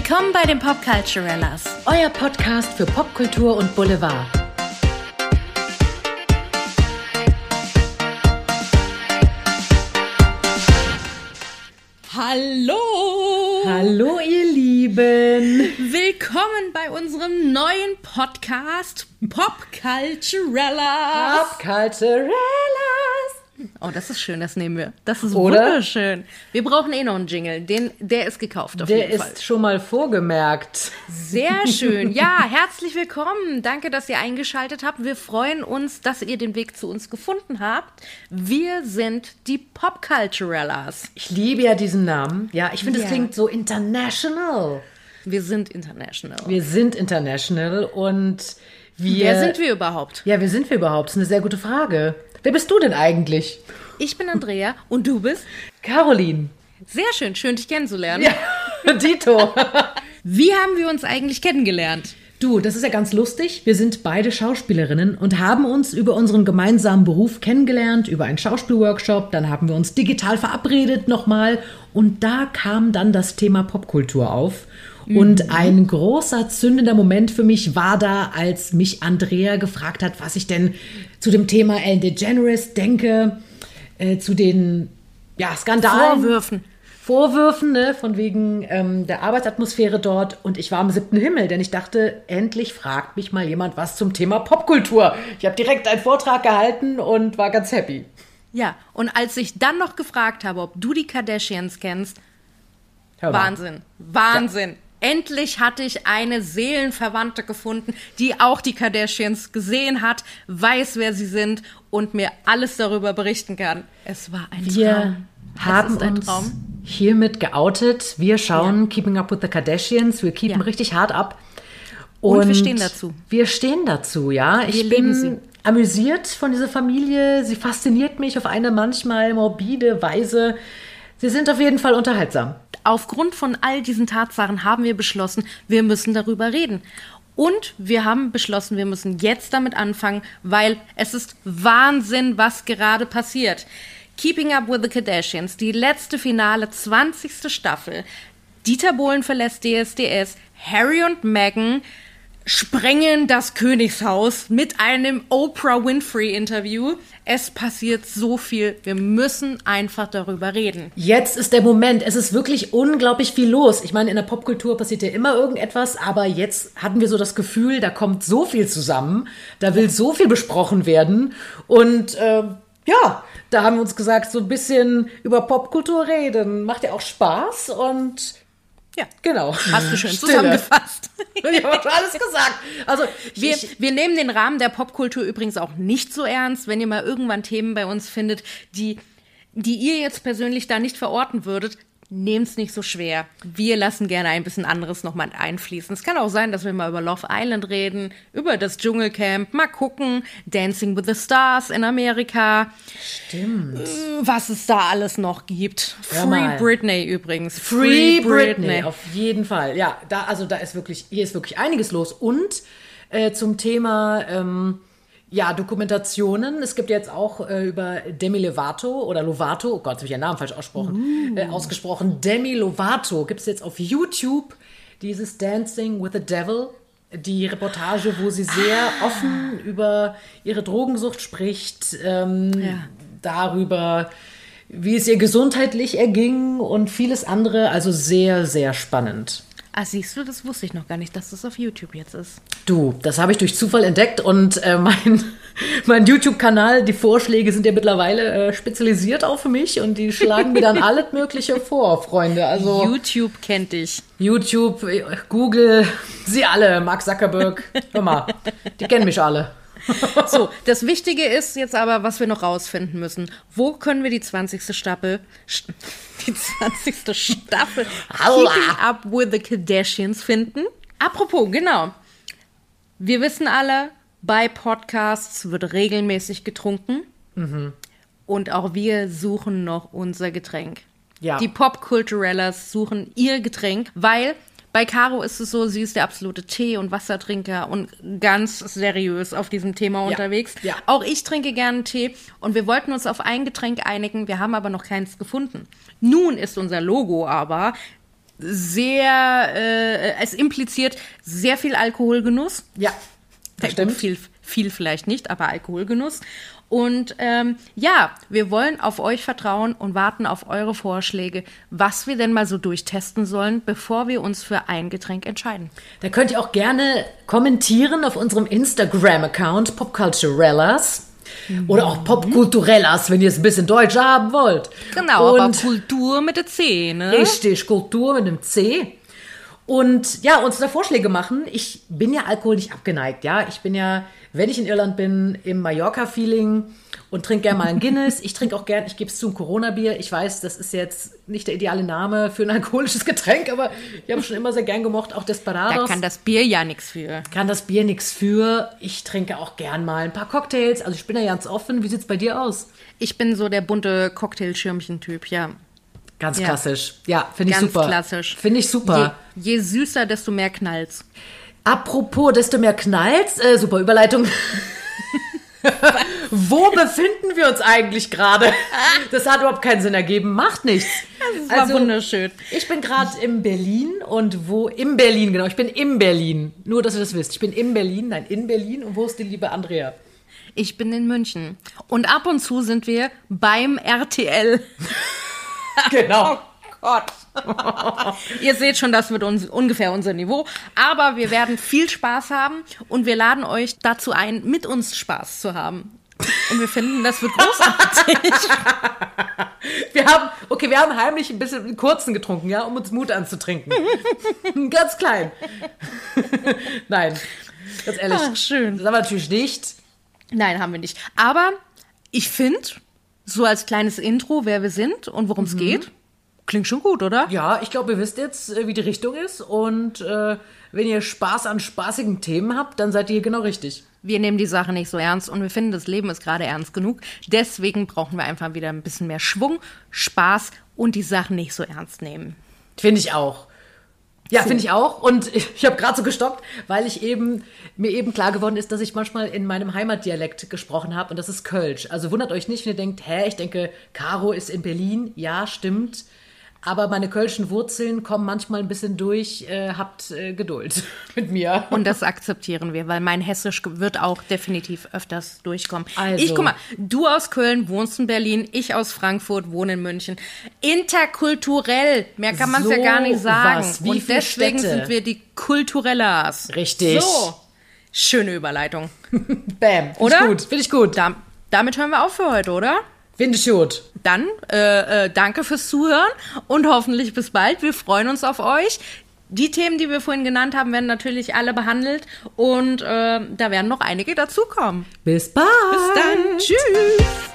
Willkommen bei den Popculturellas. Euer Podcast für Popkultur und Boulevard. Hallo! Hallo, ihr Lieben! Willkommen bei unserem neuen Podcast Popculturellas. Popculturellas! Oh, das ist schön, das nehmen wir. Das ist Oder? wunderschön. Wir brauchen eh noch einen Jingle. Den, der ist gekauft auf Der jeden ist Fall. schon mal vorgemerkt. Sehr schön. Ja, herzlich willkommen. Danke, dass ihr eingeschaltet habt. Wir freuen uns, dass ihr den Weg zu uns gefunden habt. Wir sind die Popculturellas. Ich liebe ja diesen Namen. Ja, ich finde, es Ja. klingt so international. Wir sind international. Wir sind international und wir. Wer sind wir überhaupt? Ja, wer sind wir überhaupt? Das ist eine sehr gute Frage. Wer bist du denn eigentlich? Ich bin Andrea und du bist? Caroline. Sehr schön, schön dich kennenzulernen. Ja, Dito. Wie haben wir uns eigentlich kennengelernt? Du, das ist ja ganz lustig. Wir sind beide Schauspielerinnen und haben uns über unseren gemeinsamen Beruf kennengelernt, über einen Schauspielworkshop. Dann haben wir uns digital verabredet nochmal. Und da kam dann das Thema Popkultur auf. Und ein großer zündender Moment für mich war da, als mich Andrea gefragt hat, was ich denn zu dem Thema Ellen DeGeneres denke, äh, zu den ja, Skandalen. Vorwürfen. Vorwürfen, ne, von wegen ähm, der Arbeitsatmosphäre dort. Und ich war im siebten Himmel, denn ich dachte, endlich fragt mich mal jemand was zum Thema Popkultur. Ich habe direkt einen Vortrag gehalten und war ganz happy. Ja, und als ich dann noch gefragt habe, ob du die Kardashians kennst. Wahnsinn, Wahnsinn. Endlich hatte ich eine Seelenverwandte gefunden, die auch die Kardashians gesehen hat, weiß, wer sie sind und mir alles darüber berichten kann. Es war ein Wir Traum. haben es ist ein uns Traum. hiermit geoutet. Wir schauen Keeping Up with the Kardashians. Wir keepen Ja. richtig hart ab. Und wir stehen dazu. Wir stehen dazu, ja. Ich Wir bin lieben sie. amüsiert von dieser Familie. Sie fasziniert mich auf eine manchmal morbide Weise. Sie sind auf jeden Fall unterhaltsam. Aufgrund von all diesen Tatsachen haben wir beschlossen, wir müssen darüber reden. Und wir haben beschlossen, wir müssen jetzt damit anfangen, weil es ist Wahnsinn, was gerade passiert. Keeping Up with the Kardashians, die letzte Finale, 20. Staffel. Dieter Bohlen verlässt DSDS, Harry und Meghan sprengen das Königshaus mit einem Oprah Winfrey Interview. Es passiert so viel. Wir müssen einfach darüber reden. Jetzt ist der Moment. Es ist wirklich unglaublich viel los. Ich meine, in der Popkultur passiert ja immer irgendetwas, aber jetzt hatten wir so das Gefühl, da kommt so viel zusammen, da will so viel besprochen werden. Und ähm, ja, da haben wir uns gesagt, so ein bisschen über Popkultur reden. Macht ja auch Spaß und Ja. genau. Hast du schön Stille. zusammengefasst. Ich habe schon alles gesagt. Also Wir, ich, wir nehmen den Rahmen der Popkultur übrigens auch nicht so ernst, wenn ihr mal irgendwann Themen bei uns findet, die, die ihr jetzt persönlich da nicht verorten würdet. Nehmt's nicht so schwer. Wir lassen gerne ein bisschen anderes noch mal einfließen. Es kann auch sein, dass wir mal über Love Island reden, über das Dschungelcamp, mal gucken, Dancing with the Stars in Amerika, stimmt. was es da alles noch gibt. Hör Free mal. Britney übrigens. Free Britney, auf jeden Fall. Ja, da also da ist wirklich hier ist wirklich einiges los und äh, zum Thema ähm, ja Dokumentationen. Es gibt jetzt auch äh, über Demi Lovato oder Lovato. Oh Gott, habe ich ihren Namen falsch ausgesprochen. Äh, ausgesprochen. Demi Lovato gibt es jetzt auf YouTube dieses Dancing with the Devil. Die Reportage, wo sie sehr offen über ihre Drogensucht spricht, ähm, Ja. darüber, wie es ihr gesundheitlich erging und vieles andere. Also sehr, sehr spannend. Ah, siehst du, das wusste ich noch gar nicht, dass das auf YouTube jetzt ist. Du, das habe ich durch Zufall entdeckt und äh, mein, mein YouTube-Kanal, die Vorschläge sind ja mittlerweile äh, spezialisiert für mich und die schlagen mir dann alles Mögliche vor, Freunde. Also YouTube kennt dich. YouTube, äh, Google, sie alle, Mark Zuckerberg, hör mal, die kennen mich alle. So, das Wichtige ist jetzt aber, was wir noch rausfinden müssen. Wo können wir die 20. Staffel, St- die 20. Staffel. Keeping Up with the Kardashians finden? Apropos, genau. Wir wissen alle, bei Podcasts wird regelmäßig getrunken. Und auch wir suchen noch unser Getränk. Ja. Die Popkulturellas suchen ihr Getränk, weil bei Caro ist es so, sie ist der absolute Tee- und Wassertrinker und ganz seriös auf diesem Thema unterwegs. ja. Auch ich trinke gerne Tee und wir wollten uns auf ein Getränk einigen, wir haben aber noch keins gefunden. Nun ist unser Logo aber sehr, äh, es impliziert sehr viel Alkoholgenuss. Ja, das stimmt. Viel, viel vielleicht nicht, aber Alkoholgenuss. Und ähm, ja, wir wollen auf euch vertrauen und warten auf eure Vorschläge, was wir denn mal so durchtesten sollen, bevor wir uns für ein Getränk entscheiden. Da könnt ihr auch gerne kommentieren auf unserem Instagram-Account Popculturellas. Mhm. Oder auch Popkulturellas, wenn ihr es ein bisschen deutsch haben wollt. Genau, und aber Kultur mit der C, ne? Richtig, Kultur mit dem C. Und ja, uns da Vorschläge machen. Ich bin ja Alkohol nicht abgeneigt, ja. Ich bin ja, wenn ich in Irland bin, im Mallorca-Feeling und trinke gerne mal ein Guinness. Ich trinke auch gern, ich gebe es zu, ein Corona-Bier. Ich weiß, das ist jetzt nicht der ideale Name für ein alkoholisches Getränk, aber ich habe schon immer sehr gern gemocht, auch Desperados. Da kann das Bier ja nichts für. Kann das Bier nichts für. Ich trinke auch gern mal ein paar Cocktails. Also ich bin da ganz offen. Wie sieht es bei dir aus? Ich bin so der bunte Cocktailschirmchen-Typ, ja. Ganz ja. klassisch. Ja, finde ich super. Ganz klassisch. Finde ich super. Je, je, süßer, desto mehr knallt's. Apropos, desto mehr knallt's. Äh, super Überleitung. Wo befinden wir uns eigentlich gerade? Das hat überhaupt keinen Sinn ergeben. Macht nichts. Das war also, wunderschön. Ich bin gerade in Berlin und wo im Berlin, genau. Ich bin in Berlin. Nur, dass ihr das wisst. Ich bin in Berlin, nein, in Berlin. Und wo ist die liebe Andrea? Ich bin in München. Und ab und zu sind wir beim RTL. genau. Gott. Ihr seht schon, das wird uns ungefähr unser Niveau. Aber wir werden viel Spaß haben und wir laden euch dazu ein, mit uns Spaß zu haben. Und wir finden, das wird großartig. wir haben, okay, wir haben heimlich ein bisschen einen kurzen getrunken, ja, um uns Mut anzutrinken. ganz klein. Nein, ganz ehrlich. Ach, schön. Das haben wir natürlich nicht. Nein, haben wir nicht. Aber ich finde, so als kleines Intro, wer wir sind und worum es mhm. geht. Klingt schon gut, oder? Ja, ich glaube, ihr wisst jetzt, äh, wie die Richtung ist. Und äh, wenn ihr Spaß an spaßigen Themen habt, dann seid ihr hier genau richtig. Wir nehmen die Sache nicht so ernst und wir finden, das Leben ist gerade ernst genug. Deswegen brauchen wir einfach wieder ein bisschen mehr Schwung, Spaß und die Sachen nicht so ernst nehmen. Finde ich auch. Ja, finde ich auch. Und ich, ich habe gerade so gestoppt, weil ich eben mir eben klar geworden ist, dass ich manchmal in meinem Heimatdialekt gesprochen habe und das ist Kölsch. Also wundert euch nicht, wenn ihr denkt, hä, ich denke, Caro ist in Berlin. Ja, stimmt. Aber meine kölschen Wurzeln kommen manchmal ein bisschen durch. Äh, habt äh, Geduld mit mir. Und das akzeptieren wir, weil mein Hessisch wird auch definitiv öfters durchkommen. Also. Ich guck mal, du aus Köln wohnst in Berlin, ich aus Frankfurt wohne in München. Interkulturell, mehr kann man es so ja gar nicht sagen. Und deswegen Städte? sind wir die Kulturellas. Richtig. So. Schöne Überleitung. Bam. Find oder? Finde ich gut. Da, damit hören wir auf für heute, oder? Finde ich gut. Dann äh, äh, danke fürs Zuhören und hoffentlich bis bald. Wir freuen uns auf euch. Die Themen, die wir vorhin genannt haben, werden natürlich alle behandelt und äh, da werden noch einige dazukommen. Bis bald. Bis dann. Tschüss.